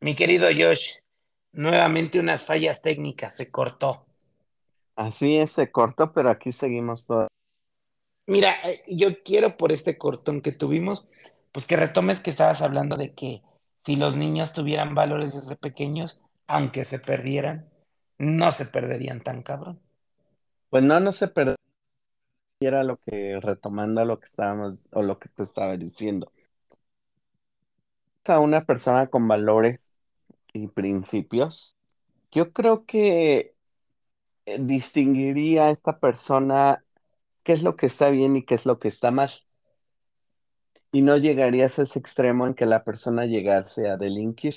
Mi querido Josh, nuevamente unas fallas técnicas, se cortó. Así es, se cortó, pero aquí seguimos todas. Mira, eh, yo quiero por este cortón que tuvimos, pues que retomes que estabas hablando de que si los niños tuvieran valores desde pequeños, aunque se perdieran, no se perderían tan cabrón. Pues no, no se perdiera lo que, retomando lo que estábamos, o lo que te estaba diciendo. A una persona con valores y principios, yo creo que eh, distinguiría a esta persona qué es lo que está bien y qué es lo que está mal. Y no llegarías a ese extremo en que la persona llegase a delinquir.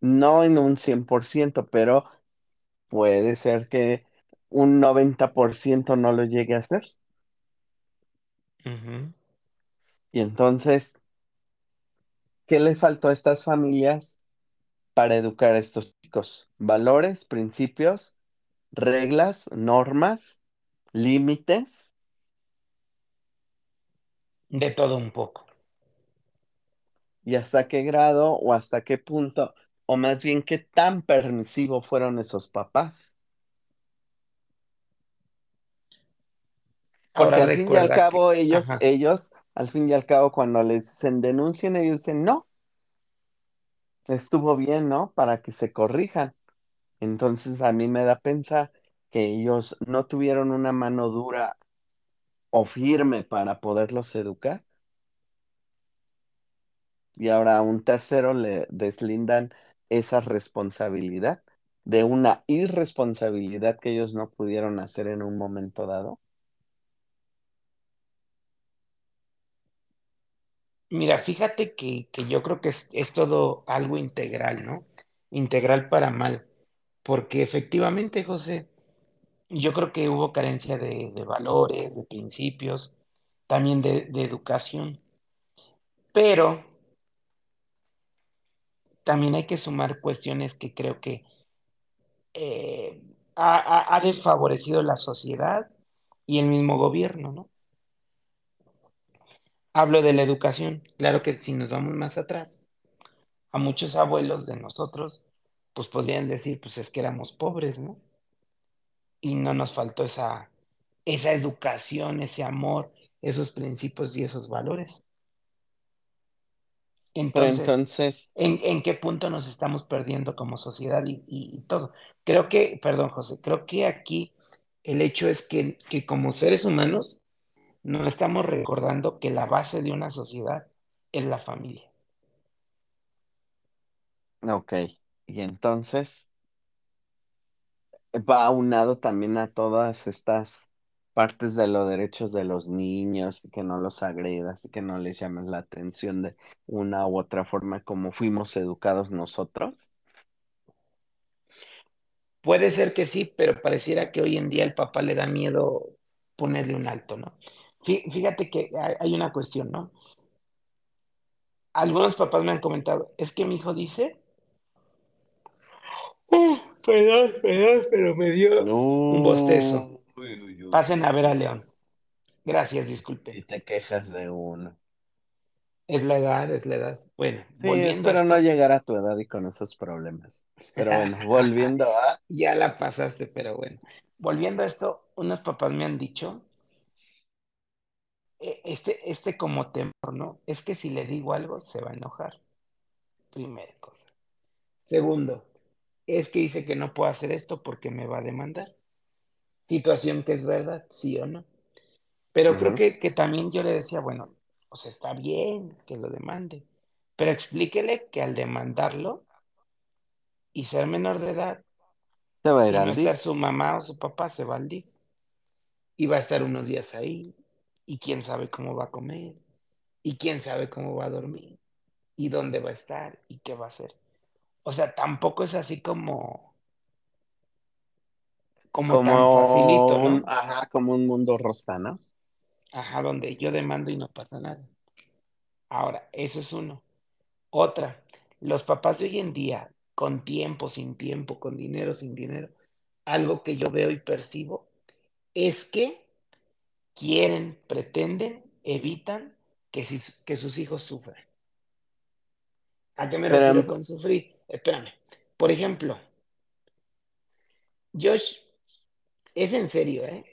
No en un 100%, pero puede ser que un 90% no lo llegue a hacer. Y entonces, ¿qué le faltó a estas familias para educar a estos chicos? Valores, principios, reglas, normas, límites. De todo un poco. ¿Y hasta qué grado o hasta qué punto? O más bien, ¿qué tan permisivo fueron esos papás? Porque Ahora al fin y al que, cabo, ellos, ajá, ellos, al fin y al cabo, cuando les dicen denuncien, ellos dicen no, estuvo bien, ¿no? Para que se corrijan. Entonces a mí me da pensar que ellos no tuvieron una mano dura o firme para poderlos educar. Y ahora a un tercero le deslindan esa responsabilidad de una irresponsabilidad que ellos no pudieron hacer en un momento dado. Mira, fíjate que, que yo creo que es, es todo algo integral, ¿no? Integral para mal, porque efectivamente, José, yo creo que hubo carencia de, valores, de principios, también de, educación, pero también hay que sumar cuestiones que creo que eh, ha- ha desfavorecido la sociedad y el mismo gobierno, ¿no? Hablo de la educación, claro que si nos vamos más atrás. a muchos abuelos de nosotros, pues podrían decir, pues es que éramos pobres, ¿no? Y no nos faltó esa, esa educación, ese amor, esos principios y esos valores. Pero Entonces, entonces, ¿en, en qué punto nos estamos perdiendo como sociedad y, y- y todo? Creo que, perdón, José, creo que aquí el hecho es que, que como seres humanos no estamos recordando que la base de una sociedad es la familia. ok. Y entonces va aunado también a todas estas partes de los derechos de los niños y que no los agredas y que no les llames la atención de una u otra forma como fuimos educados nosotros. Puede ser que sí, pero pareciera que hoy en día el papá le da miedo ponerle un alto, ¿no? Fí- Fíjate que hay una cuestión, ¿no? Algunos papás me han comentado, es que mi hijo dice, "Uh, perdón, perdón, pero me dio un bostezo. No, uy, uy, uy, Pasen a ver a León. Gracias, disculpen. y te quejas de uno. Es la edad, es la edad. Bueno, Sí, volviendo a espero no llegar a tu edad y con esos problemas. Pero bueno, volviendo a... ya la pasaste, pero bueno. Volviendo a esto, unos papás me han dicho, este, este como temor, ¿no? Es que si le digo algo, se va a enojar. Primera cosa. Segundo, es que dice que no puedo hacer esto porque me va a demandar. Situación que es verdad, sí o no. Pero creo que, que también yo le decía, bueno, o sea, está bien que lo demande, pero explíquele que al demandarlo y ser menor de edad va a ir no estar su mamá o su papá, se va al DIF y va a estar unos días ahí y quién sabe cómo va a comer y quién sabe cómo va a dormir y dónde va a estar y qué va a hacer. O sea, tampoco es así como, como tan facilito, Como un, ¿no? ajá, como un mundo rosa, ¿no? Ajá, donde yo demando y no pasa nada. Ahora, eso es uno. Otra, los papás de hoy en día, con tiempo, sin tiempo, con dinero, sin dinero, algo que yo veo y percibo es que quieren, pretenden, evitan que, sus hijos sufran. ¿A qué me refiero con sufrir? Espérame. Por ejemplo, Josh, es en serio, ¿eh?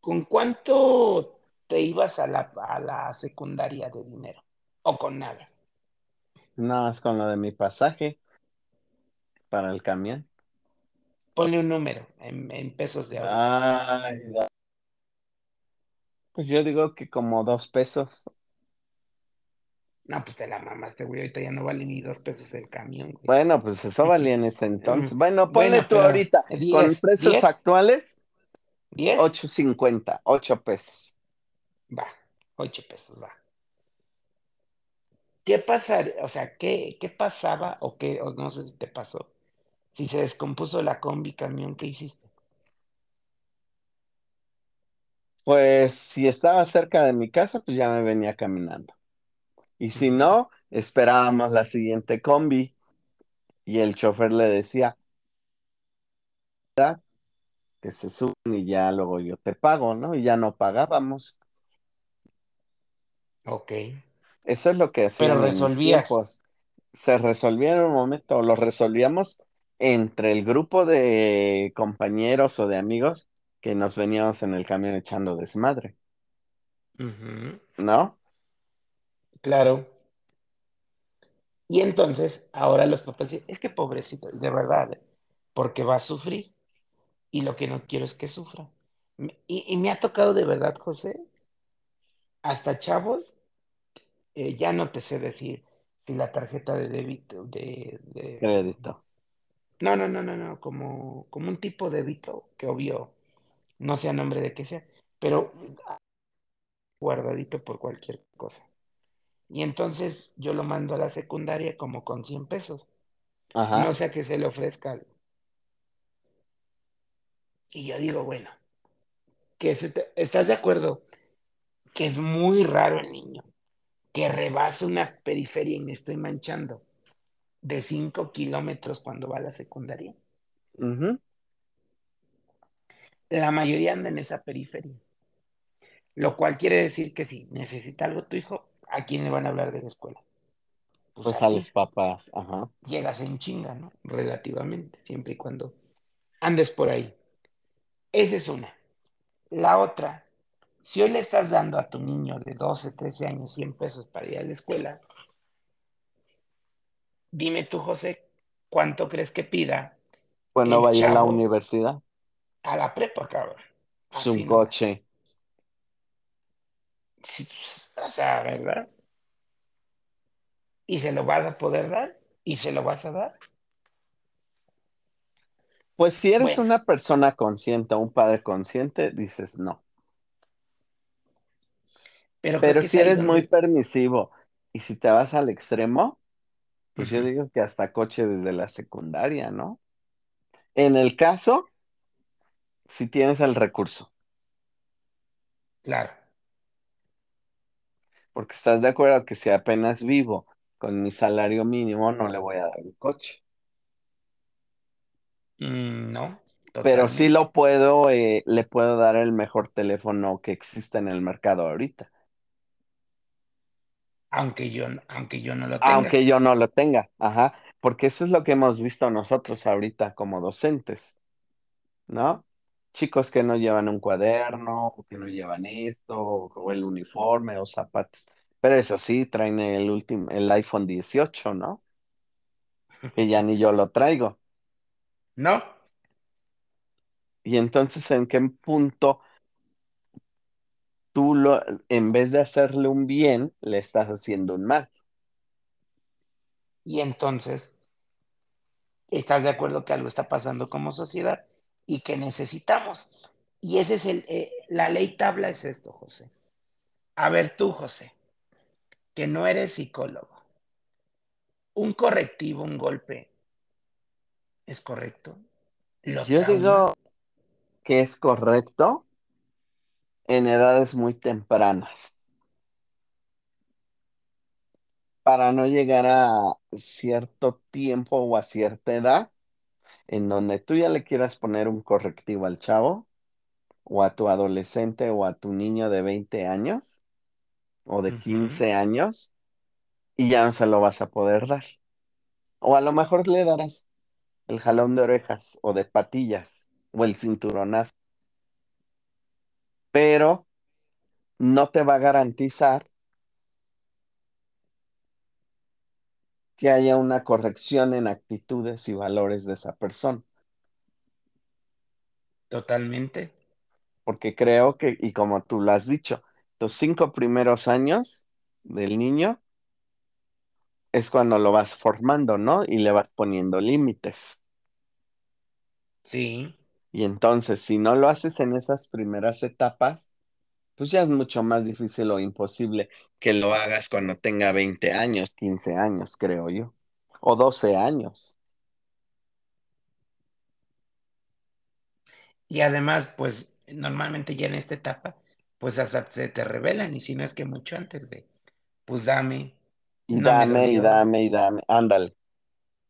¿Con cuánto te ibas a la, a la secundaria de dinero? ¿O con nada? no, es con lo de mi pasaje para el camión. Ponle un número en, en pesos de ahorita. Ay, da- pues yo digo que como dos pesos. No, pues te la mamaste, güey. Ahorita ya no vale ni dos pesos el camión, güey. Bueno, pues eso valía en ese entonces. Bueno, ponle Bueno, tú ahorita, con 10, precios 10, actuales, 10, 8.50, 8 pesos. va, 8 pesos, va. ¿Qué pasa? O sea, ¿qué, qué pasaba o qué, o no sé si te pasó? Si se descompuso la combi camión, ¿qué hiciste? Pues si estaba cerca de mi casa, pues ya me venía caminando. Y si no, esperábamos la siguiente combi y el chofer le decía que se suben y ya luego yo te pago, ¿no? Y ya no pagábamos. Ok, Eso es lo que pero hacían en mis resolvías. Se resolvía en un momento, lo resolvíamos entre el grupo de compañeros o de amigos que nos veníamos en el camión echando desmadre, ¿no? Claro. Y entonces, ahora los papás dicen, es que pobrecito, de verdad, ¿eh? porque va a sufrir y lo que no quiero es que sufra. Y, y me ha tocado de verdad, José, hasta chavos, eh, ya no te sé decir si la tarjeta de débito, de, de- Crédito. No, no, no, no, no, como, como un tipo de débito que obvio no sea nombre de que sea, pero guardadito por cualquier cosa. Y entonces yo lo mando a la secundaria como con 100 pesos, no sea que se le ofrezca algo. Y yo digo, bueno, que se te- ¿estás de acuerdo? Que es muy raro el niño, que rebasa una periferia y me estoy manchando de 5 kilómetros cuando va a la secundaria. La mayoría anda en esa periferia, lo cual quiere decir que si necesita algo tu hijo, ¿a quién le van a hablar de la escuela? Pues Pues a a los papás, ajá. Llegas en chinga, ¿no? Relativamente, siempre y cuando andes por ahí. Esa es una. La otra, si hoy le estás dando a tu niño de 12, 13 años 100 pesos para ir a la escuela, dime tú, José, ¿cuánto crees que pida Bueno, el vaya a la universidad, a la prepa, cabrón? pues un Así nomás. coche. Sí, pues, o sea, ¿verdad? Y se lo vas a poder dar y se lo vas a dar. Pues si eres Bueno, una persona consciente, un padre consciente, dices no. pero Pero es si eres muy permisivo y si te vas al extremo, pues yo digo que hasta coche desde la secundaria, ¿no? En el caso, si tienes el recurso, claro. porque estás de acuerdo que si apenas vivo con mi salario mínimo, no le voy a dar el coche. Mm, no, Pero sí lo puedo, eh, le puedo dar el mejor teléfono que existe en el mercado ahorita, Aunque yo, aunque yo no lo tenga. aunque yo no lo tenga, ajá, porque eso es lo que hemos visto nosotros ahorita como docentes, ¿no? Chicos que no llevan un cuaderno, o que no llevan esto, o, o el uniforme o zapatos. Pero eso sí, traen el último, el iPhone 18, ¿no? Que ya ni yo lo traigo. No, Y entonces, ¿en qué punto tú lo, en vez de hacerle un bien, le estás haciendo un mal? y entonces estás de acuerdo que algo está pasando como sociedad y que necesitamos. Y ese es el, eh, la ley tabla es esto, José. A ver tú, José, que no eres psicólogo. Un correctivo, un golpe, ¿es correcto? ¿Lo Yo digo que es correcto en edades muy tempranas, para no llegar a cierto tiempo o a cierta edad en donde tú ya le quieras poner un correctivo al chavo o a tu adolescente o a tu niño de 20 años o de Ujú, 15 años y ya no se lo vas a poder dar. O a lo mejor le darás el jalón de orejas o de patillas o el cinturonazo, pero no te va a garantizar que haya una corrección en actitudes y valores de esa persona, Totalmente. porque creo que, y como tú lo has dicho, los cinco primeros años del niño es cuando lo vas formando, ¿no? Y le vas poniendo límites. Sí. Y entonces, si no lo haces en esas primeras etapas, pues ya es mucho más difícil o imposible que lo hagas cuando tenga 20 años, 15 años, creo yo, o 12 años. Y además, pues normalmente ya en esta etapa, pues hasta se te revelan y si no es que mucho antes de, pues dame, Y no dame, y dame, y dame, ándale.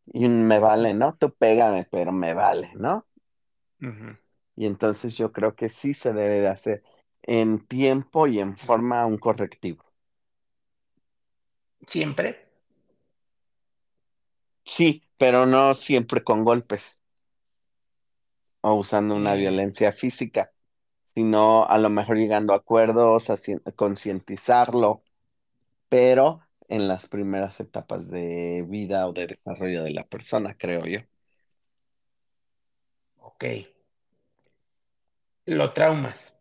Y me vale, ¿no? Tú pégame, pero me vale, ¿no? Y entonces yo creo que sí se debe de hacer en tiempo y en forma un correctivo. Siempre. Sí, pero no siempre con golpes o usando una Eh, violencia física, sino a lo mejor llegando a acuerdos, concientizarlo, pero en las primeras etapas de vida o de desarrollo de la persona, creo yo. Ok. Lo traumas.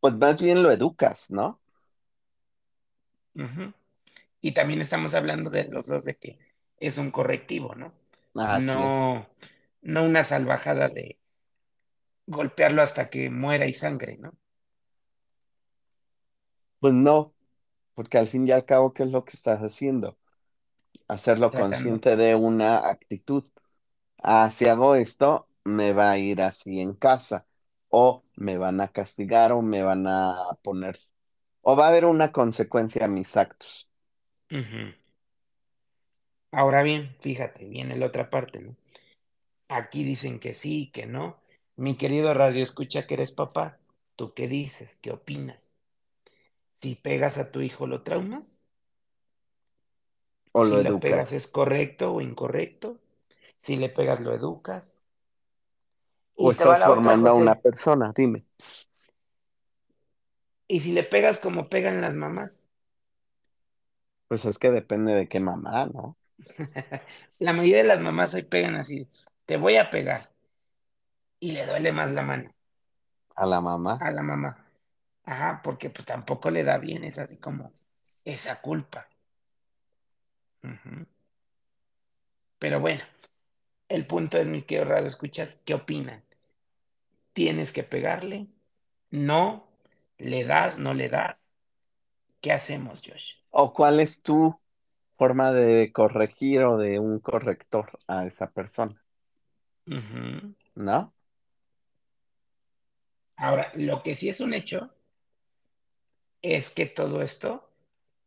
Pues más bien lo educas, ¿no? Ujú. Y también estamos hablando de los dos de que es un correctivo, ¿no? Así es. No, no una salvajada de golpearlo hasta que muera y sangre, ¿no? Pues no, porque al fin y al cabo, ¿qué es lo que estás haciendo? Hacerlo Tratando. consciente de una actitud. Ah, si hago esto, me va a ir así en casa, o me van a castigar, o me van a poner, o va a haber una consecuencia a mis actos. Ahora bien, fíjate, viene la otra parte, ¿no? Aquí dicen que sí, que no. Mi querido radio, escucha que eres papá. ¿Tú qué dices? ¿Qué opinas? Si pegas a tu hijo, ¿lo traumas? O Si lo lo pegas, ¿es educas, correcto o incorrecto? Si le pegas, lo educas. o estás formando a una persona, dime. Y si le pegas como pegan las mamás. Pues es que depende de qué mamá, ¿no? La mayoría de las mamás hoy pegan así. Te voy a pegar. Y le duele más la mano A la mamá. a la mamá. Ajá, porque pues tampoco le da bien, es así como esa culpa. Pero bueno, el punto es, mi querido radio, escuchas, ¿qué opinan? ¿Tienes que pegarle? ¿No? ¿Le das? ¿No le das? ¿Qué hacemos, Josh? ¿O cuál es tu forma de corregir o de un corrector a esa persona. ¿no? Ahora, lo que sí es un hecho es que todo esto,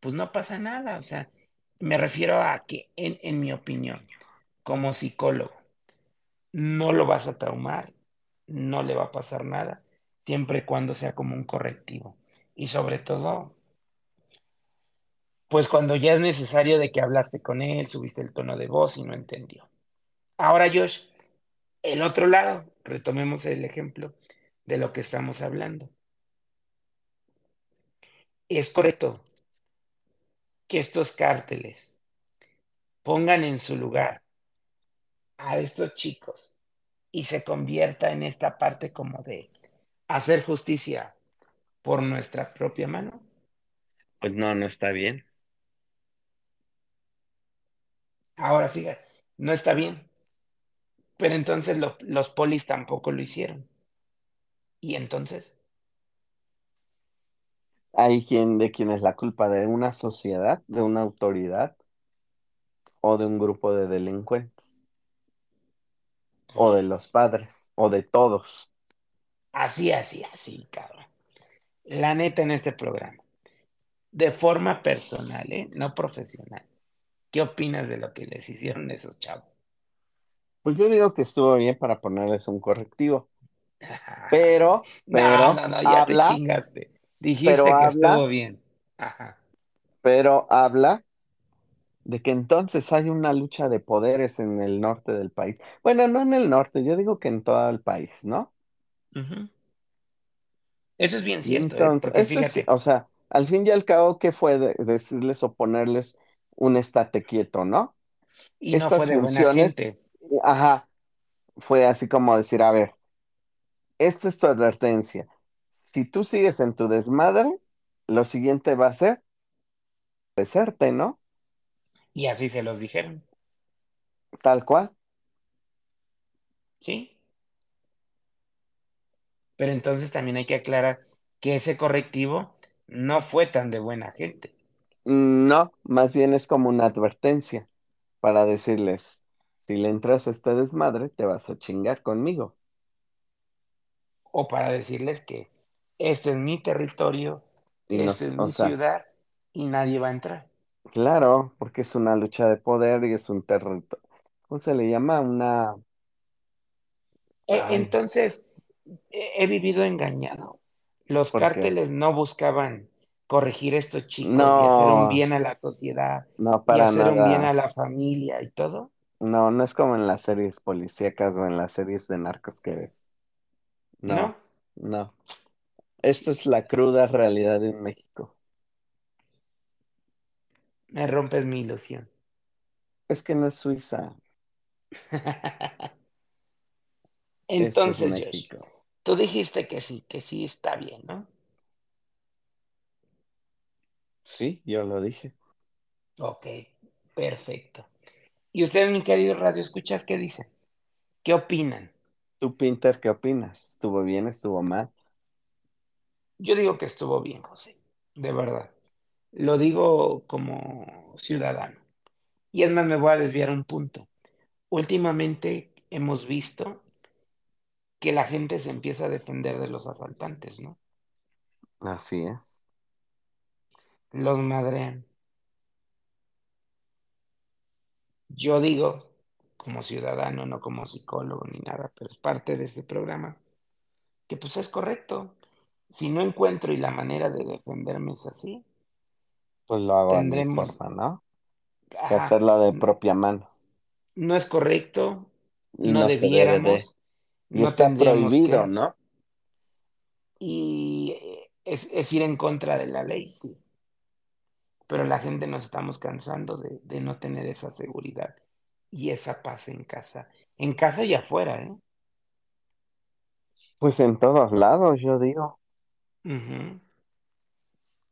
pues no pasa nada. O sea, me refiero a que, en, en mi opinión, como psicólogo, no lo vas a traumar, no le va a pasar nada, siempre y cuando sea como un correctivo. Y sobre todo, pues cuando ya es necesario de que hablaste con él, subiste el tono de voz y no entendió. Ahora, Josh, el otro lado, retomemos el ejemplo de lo que estamos hablando. Es correcto que estos cárteles pongan en su lugar a estos chicos y se convierta en esta parte como de hacer justicia por nuestra propia mano. Pues no, no está bien. Ahora, fíjate, no está bien, pero entonces lo- los polis tampoco lo hicieron. Y entonces, Hay quien de quién es la culpa de una sociedad, de una autoridad o de un grupo de delincuentes o de los padres o de todos. así, así, así, cabrón. La neta en este programa, de forma personal, ¿eh? No profesional. ¿Qué opinas de lo que les hicieron esos chavos? Pues yo digo que estuvo bien para ponerles un correctivo, pero, No, pero no, no, ya te habla, chingaste. pero Dijiste que habla, estuvo bien. Ajá. pero habla de que entonces hay una lucha de poderes en el norte del país. Bueno, no en el norte, yo digo que en todo el país, ¿no? Eso es bien cierto, ¿eh? entonces, eso o sea, al fin y al cabo, ¿qué fue de- decirles o ponerles un estate quieto, ¿no? y no fue Estas de buena funciones, gente. ajá, fue así como decir, a ver, esta es tu advertencia. Si tú sigues en tu desmadre, lo siguiente va a ser besarte, ¿no? Y así se los dijeron, Tal cual. ¿sí? Pero entonces también hay que aclarar que ese correctivo no fue tan de buena gente. No, más bien es como una advertencia para decirles, si le entras a este desmadre, te vas a chingar conmigo. O para decirles que este es mi territorio, Y esta es mi sea, ciudad y nadie va a entrar. Claro, porque es una lucha de poder y es un territorio. ¿Cómo se le llama? Una, E- ay, Entonces, he he vivido engañado. Los cárteles no buscaban corregir estos chicos y hacer un no, bien a la sociedad no y para hacer un bien a nada. la familia y todo. No, no es como en las series policíacas o en las series de narcos que ves. No, No, no. Esta es la cruda realidad de México. Me rompes mi ilusión. Es que no es Suiza, es Entonces, Josh, tú dijiste que sí, que sí está bien, ¿no? Sí, yo lo dije. Ok, perfecto. ¿Y ustedes, mi querido Radio Escuchas, qué dicen? ¿Qué opinan? ¿Tú, Pinter, qué opinas? ¿Estuvo bien? ¿Estuvo mal? Yo digo que estuvo bien, José, de verdad. Lo digo como ciudadano. Y es más, me voy a desviar un punto. Últimamente hemos visto que la gente se empieza a defender de los asaltantes, ¿no? Así es. Los madrean. Yo digo, como ciudadano, no como psicólogo ni nada, pero es parte de este programa, que pues es correcto. Si no encuentro y la manera de defenderme es así, Pues lo hago mi tendremos, forma, ¿no? Que ajá, hacerlo de propia mano. no es correcto, Y no no debe de. debiéramos, Y no está prohibido, que, ¿no? y es, es ir en contra de la ley, sí. Pero la gente nos estamos cansando de, de no tener esa seguridad y esa paz en casa, en casa y afuera, ¿eh? Pues en todos lados, yo digo.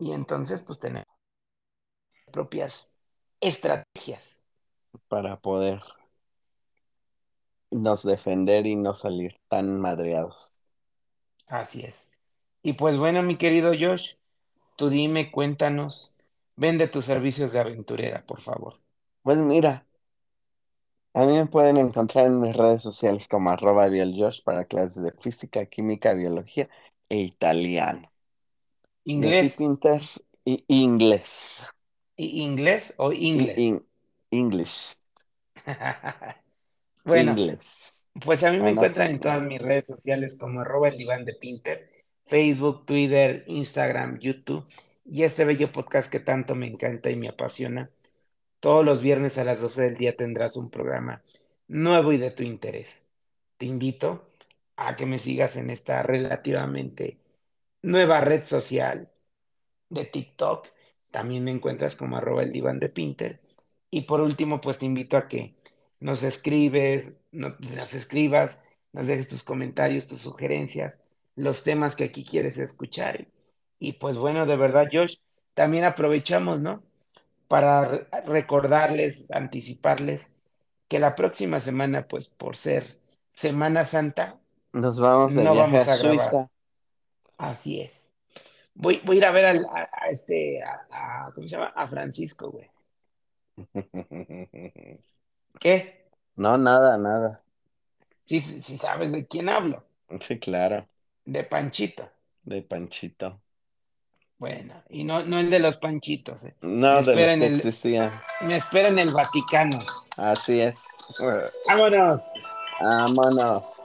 Y entonces, pues tenemos propias estrategias. para poder nos defender y no salir tan madreados. Así es. Y pues bueno, mi querido Josh, tú dime, cuéntanos, vende tus servicios de aventurera, por favor. Pues mira, a mí me pueden encontrar en mis redes sociales como arroba bieljosh para clases de física, química, biología e italiano. ¿Inglés? Y inglés. ¿Y ¿Inglés o inglés? in- English. Bueno, pues a mí me encuentran en todas mis redes sociales como arroba el diván de Pinter, Facebook, Twitter, Instagram, YouTube y este bello podcast que tanto me encanta y me apasiona. Todos los viernes a las 12 del día tendrás un programa nuevo y de tu interés. Te invito a que me sigas en esta relativamente nueva red social de TikTok. También me encuentras como arroba el diván de Pinter. Y por último, pues te invito a que nos escribes, no- nos escribas, nos dejes tus comentarios, tus sugerencias, los temas que aquí quieres escuchar. Y pues bueno, de verdad, Josh, también aprovechamos, ¿no? Para re- recordarles, anticiparles que la próxima semana, pues por ser Semana Santa, Nos vamos de no viaje a vamos a. Suiza. Así es. Voy, voy a ir a ver al- a, a este, a, a- ¿cómo se llama? A Francisco, güey. ¿Qué? No, nada, nada. Sí, sí, sí sabes de quién hablo. Sí, claro, De Panchito. de Panchito. Bueno, y no, no el de los Panchitos, eh. Me No, de los que el, existían. me espera en el Vaticano. Así es. ¡Vámonos! Vámonos.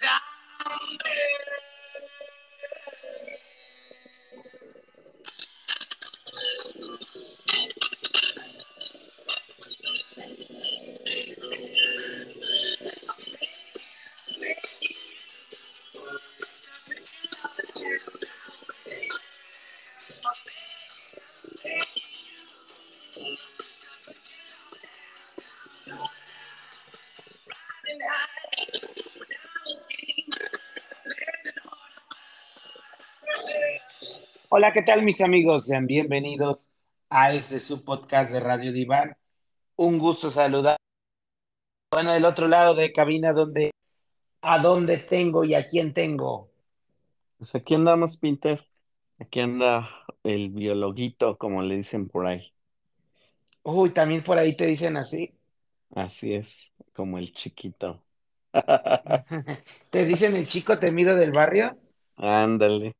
Zombie! Hola, ¿qué tal mis amigos? Sean bienvenidos a este su podcast de Radio Diván. Un gusto saludar. Bueno, del otro lado de cabina, donde, a dónde tengo y a quién tengo. Pues aquí andamos, Pinter. Aquí anda el biologuito, como le dicen por ahí. Uy, también por ahí te dicen así. Así es, como el chiquito. ¿Te dicen el chico temido del barrio? Ándale,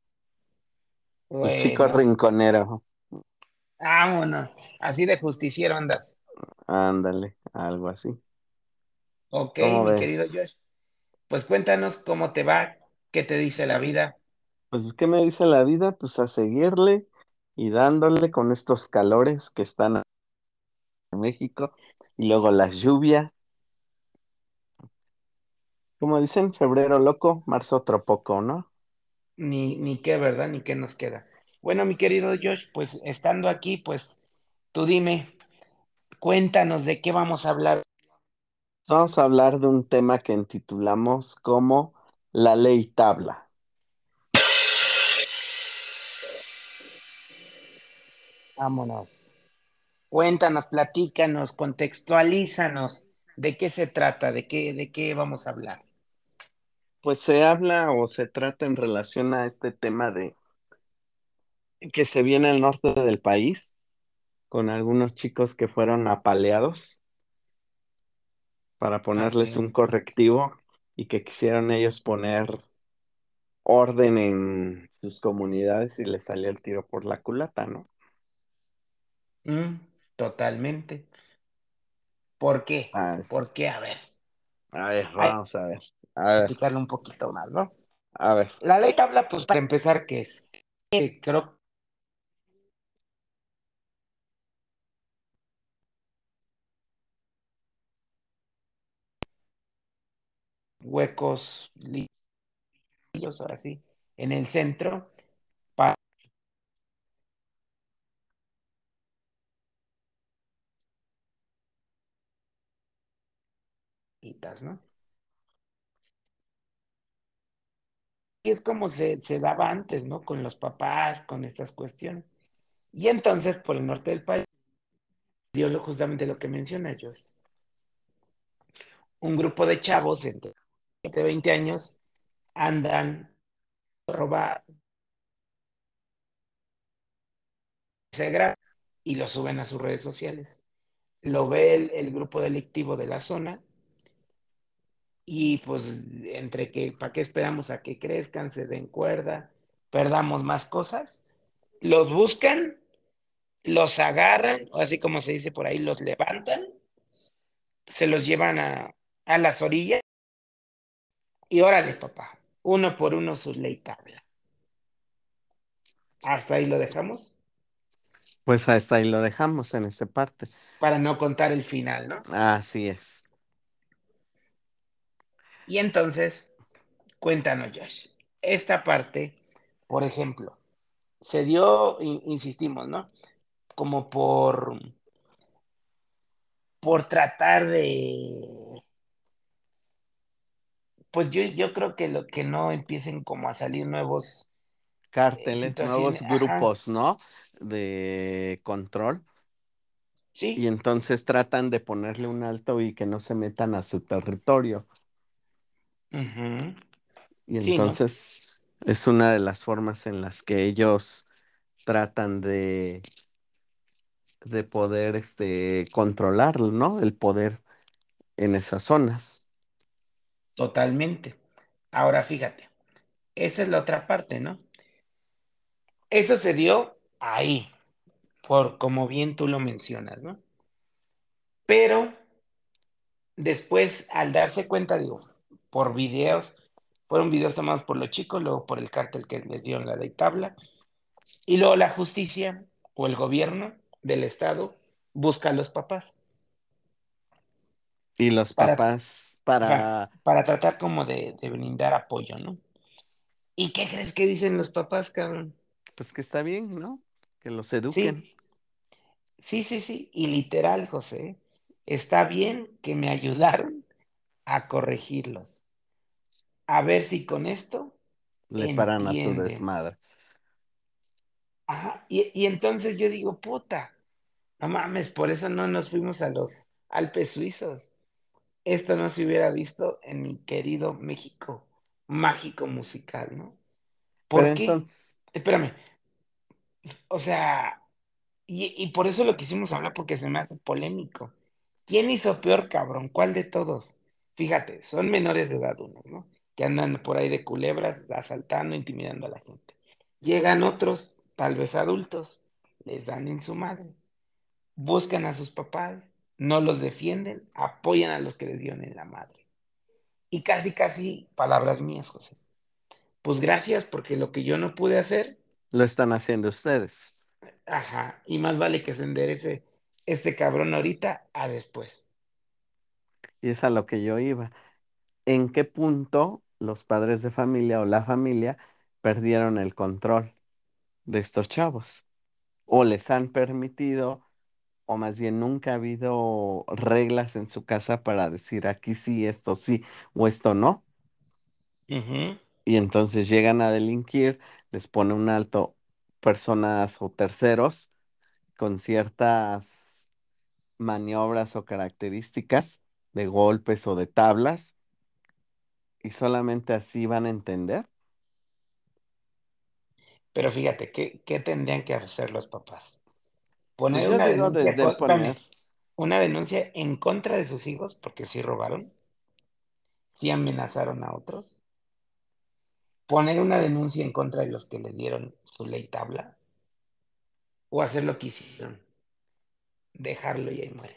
el chico Bueno, rinconero. vámonos. Así de justiciero andas. Ándale, algo así. Ok, ¿Cómo mi querido? Josh. Pues cuéntanos cómo te va, qué te dice la vida. Pues, ¿qué me dice la vida? Pues a seguirle y dándole con estos calores que están en México y luego las lluvias. Como dicen, febrero loco, marzo otro poco, ¿no? Ni, ni qué, ¿verdad? Ni qué nos queda. Bueno, mi querido Josh, pues estando aquí, pues tú dime, cuéntanos de qué vamos a hablar. Vamos a hablar de un tema que intitulamos como la ley tabla. Vámonos. Cuéntanos, platícanos, contextualízanos de qué se trata, de qué, de qué vamos a hablar. Pues se habla o se trata en relación a este tema de que se viene al norte del país con algunos chicos que fueron apaleados para Ah, ponerles sí. un correctivo y que quisieron ellos poner orden en sus comunidades y les salió el tiro por la culata, ¿no? Mm, totalmente. ¿Por qué? Ah, ¿Por qué? A ver, a ver, vamos a ver, a que ver, explicarlo un poquito más, ¿no? a ver. La ley habla, pues para empezar, ¿qué es? Que creo huecos limpios, ahora sí, en el centro, palitas, ¿no? Es como se, se daba antes, ¿no? Con los papás, con estas cuestiones. Y entonces, por el norte del país, dio justamente lo que menciona yo. Un grupo de chavos entre 20 años andan robar, se graban y lo suben a sus redes sociales. Lo ve el, el grupo delictivo de la zona y pues entre que, ¿para qué esperamos a que crezcan, se den cuerda, perdamos más cosas? Los buscan, los agarran, o así como se dice por ahí, los levantan, se los llevan a, a las orillas y órale, papá, uno por uno su ley tabla. Hasta ahí lo dejamos Pues hasta ahí lo dejamos en esta parte. para no contar el final, ¿no? Así es. Y entonces, cuéntanos, Josh, esta parte, por ejemplo, se dio, in- insistimos, ¿no? Como por, por tratar de, pues yo, yo creo que lo que no empiecen como a salir nuevos eh, Cárteles, nuevos situaciones, ajá, grupos, ¿no? De control. Y sí, entonces tratan de ponerle un alto y que no se metan a su territorio. Y sí, ¿no? entonces es una de las formas en las que ellos tratan de, de poder este, controlarlo, ¿no? El poder en esas zonas. Totalmente. Ahora fíjate, esa es la otra parte, ¿no? Eso se dio ahí, por como bien tú lo mencionas, ¿no? Pero después, al darse cuenta, digo, por videos, fueron videos tomados por los chicos, luego por el cártel que les dieron la de tabla, y luego la justicia o el gobierno del estado busca a los papás Y los para, papás para, para tratar como de, de brindar apoyo, ¿no? ¿Y qué crees que dicen los papás, cabrón? pues que está bien, ¿no? Que los eduquen. Sí, sí, sí, sí, y literal, José, está bien que me ayudaron a corregirlos. A ver si con esto le paran a su desmadre. Ajá, y, y entonces yo digo, puta, no mames, por eso no nos fuimos a los Alpes suizos. Esto no se hubiera visto en mi querido México mágico musical, ¿no? Pero ¿Por qué? entonces, Espérame, o sea, y, y por eso lo quisimos hablar porque se me hace polémico. ¿Quién hizo peor, cabrón? ¿Cuál de todos? Fíjate, son menores de edad unos, ¿no? Que andan por ahí de culebras, asaltando, intimidando a la gente. Llegan otros, tal vez adultos, les dan en su madre, buscan a sus papás, no los defienden, apoyan a los que les dieron en la madre. Y casi, casi, palabras mías, José. Pues gracias porque lo que yo no pude hacer, lo están haciendo ustedes. ajá, y más vale que se enderece este cabrón ahorita a después. Y es a lo que yo iba. ¿En qué punto los padres de familia o la familia perdieron el control de estos chavos? ¿O les han permitido, o más bien nunca ha habido reglas en su casa para decir aquí sí, esto sí o esto no? Y entonces llegan a delinquir, les pone un alto personas o terceros con ciertas maniobras o características de golpes o de tablas y solamente así van a entender. Pero fíjate, ¿qué, qué tendrían que hacer los papás? Pues Poner yo una denuncia, poner, una denuncia en contra de sus hijos, porque sí robaron, sí amenazaron a otros. Poner una denuncia en contra de los que le dieron su ley tabla, o hacer lo que hicieron, dejarlo y ahí muere.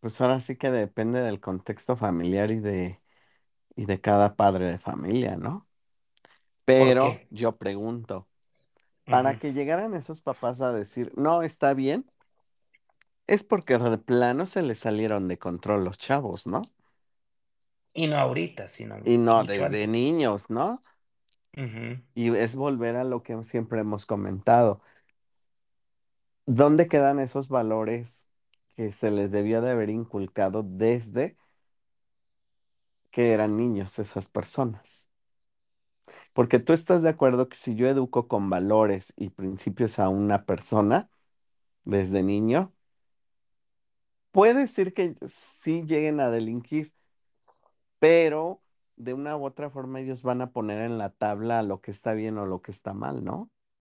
Pues ahora sí que depende del contexto familiar y de, y de cada padre de familia, ¿no? ¿Por Pero qué? yo pregunto, para que llegaran esos papás a decir, no, está bien, es porque de plano se les salieron de control los chavos, ¿no? Y no ahorita, sino Y no mucho desde antes. niños, ¿no? Ujú. Y es volver a lo que siempre hemos comentado. ¿Dónde quedan esos valores que se les debió de haber inculcado desde que eran niños esas personas? Porque tú estás de acuerdo que si yo educo con valores y principios a una persona desde niño, puede decir que sí lleguen a delinquir, pero de una u otra forma ellos van a poner en la tabla lo que está bien o lo que está mal, ¿no?